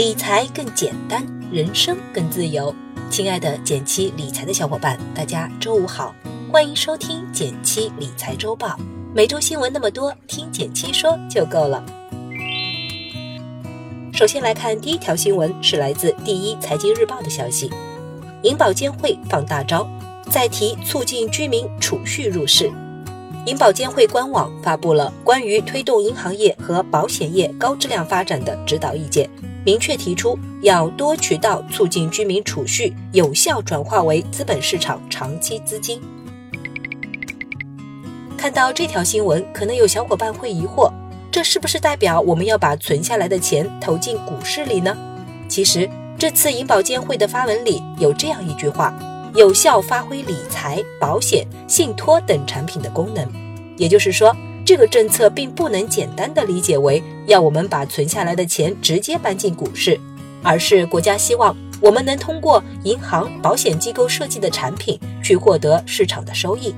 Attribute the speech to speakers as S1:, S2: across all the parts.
S1: 理财更简单，人生更自由。亲爱的减七理财的小伙伴，大家周五好，欢迎收听减七理财周报。每周新闻那么多，听减七说就够了。首先来看第一条新闻，是来自第一财经日报的消息：银保监会放大招，再提促进居民储蓄入市。银保监会官网发布了关于推动银行业和保险业高质量发展的指导意见，明确提出要多渠道促进居民储蓄有效转化为资本市场长期资金。看到这条新闻，可能有小伙伴会疑惑，这是不是代表我们要把存下来的钱投进股市里呢？其实，这次银保监会的发文里有这样一句话。有效发挥理财、保险、信托等产品的功能，也就是说，这个政策并不能简单的理解为要我们把存下来的钱直接搬进股市，而是国家希望我们能通过银行、保险机构设计的产品去获得市场的收益。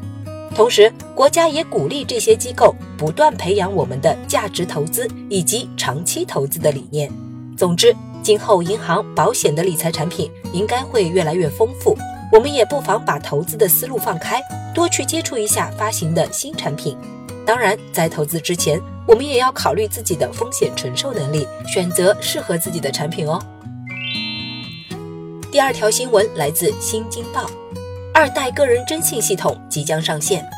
S1: 同时，国家也鼓励这些机构不断培养我们的价值投资以及长期投资的理念。总之，今后银行、保险的理财产品应该会越来越丰富。我们也不妨把投资的思路放开，多去接触一下发行的新产品。当然，在投资之前，我们也要考虑自己的风险承受能力，选择适合自己的产品哦。第二条新闻来自《新京报》，二代个人征信系统即将上线。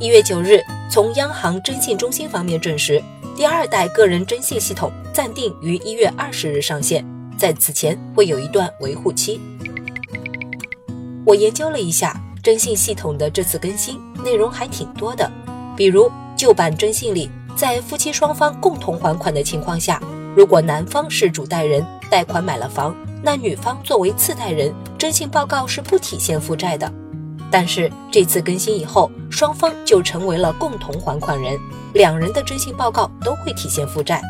S1: 一月九日，从央行征信中心方面证实，第二代个人征信系统暂定于一月二十日上线，在此前会有一段维护期。我研究了一下征信系统的这次更新，内容还挺多的。比如旧版征信里，在夫妻双方共同还款的情况下，如果男方是主贷人，贷款买了房，那女方作为次贷人，征信报告是不体现负债的。但是这次更新以后，双方就成为了共同还款人，两人的征信报告都会体现负债。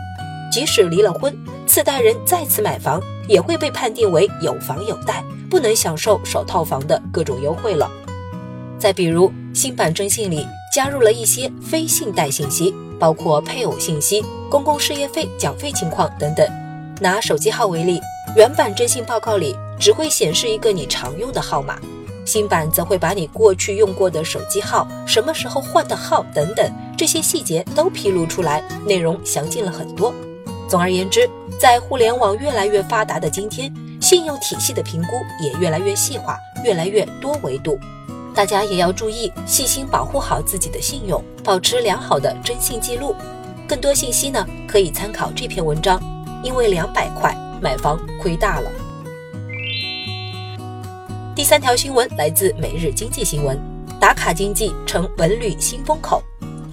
S1: 即使离了婚，次贷人再次买房，也会被判定为有房有贷。不能享受首套房的各种优惠了。再比如，新版征信里加入了一些非信贷信息，包括配偶信息、公共事业费缴费情况等等。拿手机号为例，原版征信报告里只会显示一个你常用的号码，新版则会把你过去用过的手机号、什么时候换的号等等这些细节都披露出来，内容详尽了很多。总而言之，在互联网越来越发达的今天。信用体系的评估也越来越细化，越来越多维度，大家也要注意细心保护好自己的信用，保持良好的征信记录。更多信息呢，可以参考这篇文章。因为两百块买房亏大了。第三条新闻来自每日经济新闻，打卡经济成文旅新风口。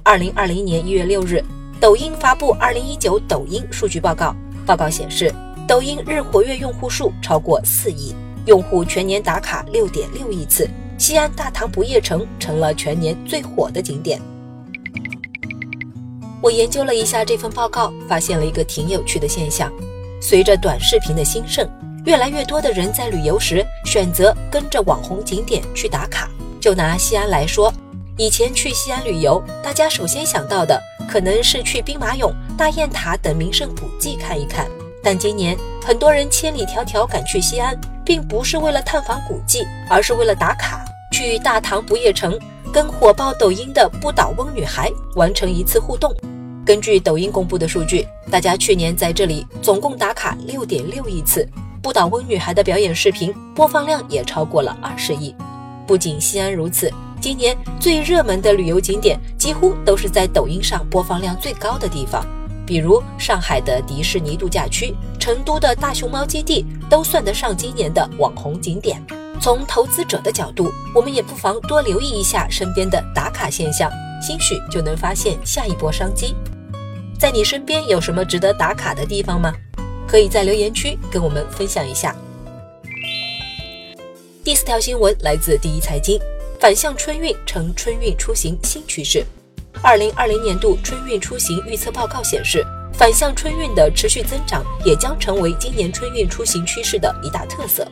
S1: 二零二零年一月六日，抖音发布二零一九抖音数据报告，报告显示。抖音日活跃用户数超过四亿，用户全年打卡六点六亿次，西安大唐不夜城成了全年最火的景点。我研究了一下这份报告，发现了一个挺有趣的现象：随着短视频的兴盛，越来越多的人在旅游时选择跟着网红景点去打卡。就拿西安来说，以前去西安旅游，大家首先想到的可能是去兵马俑、大雁塔等名胜古迹看一看。但今年很多人千里迢迢赶去西安，并不是为了探访古迹，而是为了打卡，去大唐不夜城，跟火爆抖音的不倒翁女孩完成一次互动。根据抖音公布的数据，大家去年在这里总共打卡六点六亿次，不倒翁女孩的表演视频播放量也超过了二十亿。不仅西安如此，今年最热门的旅游景点几乎都是在抖音上播放量最高的地方。比如上海的迪士尼度假区、成都的大熊猫基地，都算得上今年的网红景点。从投资者的角度，我们也不妨多留意一下身边的打卡现象，兴许就能发现下一波商机。在你身边有什么值得打卡的地方吗？可以在留言区跟我们分享一下。第四条新闻来自第一财经，反向春运成春运出行新趋势。二零二零年度春运出行预测报告显示，反向春运的持续增长也将成为今年春运出行趋势的一大特色。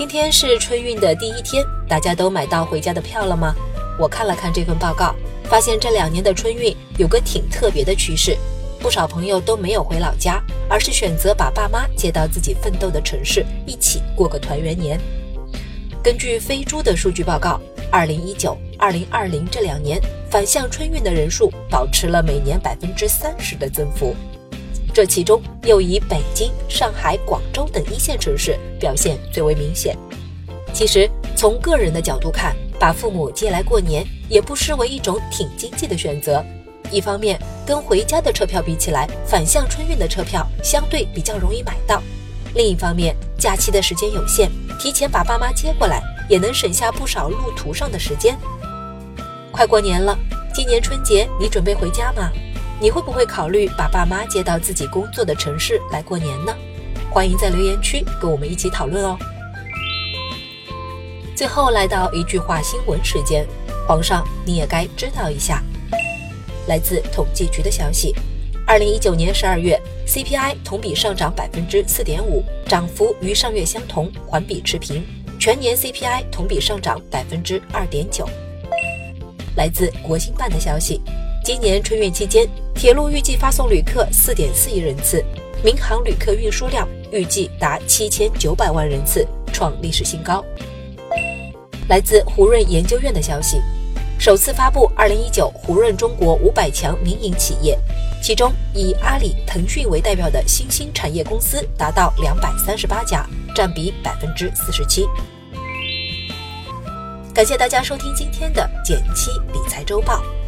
S1: 今天是春运的第一天，大家都买到回家的票了吗？我看了看这份报告，发现这两年的春运有个挺特别的趋势，不少朋友都没有回老家，而是选择把爸妈接到自己奋斗的城市，一起过个团圆年。根据飞猪的数据报告，二零一九、二零二零这两年返乡春运的人数保持了每年百分之三十的增幅，这其中又以北京、上海、广州等一线城市表现最为明显。其实，从个人的角度看，把父母接来过年，也不失为一种挺经济的选择。一方面，跟回家的车票比起来，反向春运的车票相对比较容易买到；另一方面，假期的时间有限，提前把爸妈接过来，也能省下不少路途上的时间。快过年了，今年春节你准备回家吗？你会不会考虑把爸妈接到自己工作的城市来过年呢？欢迎在留言区跟我们一起讨论哦。最后来到一句话新闻时间，皇上你也该知道一下。来自统计局的消息，二零一九年十二月 CPI 同比上涨百分之四点五，涨幅与上月相同，环比持平。全年 CPI 同比上涨百分之二点九。来自国新办的消息，今年春运期间，铁路预计发送旅客四点四亿人次，民航旅客运输量预计达七千九百万人次，创历史新高。来自胡润研究院的消息，首次发布二零一九胡润中国五百强民营企业，其中以阿里、腾讯为代表的新兴产业公司达到两百三十八家，占比百分之四十七。感谢大家收听今天的减七理财周报，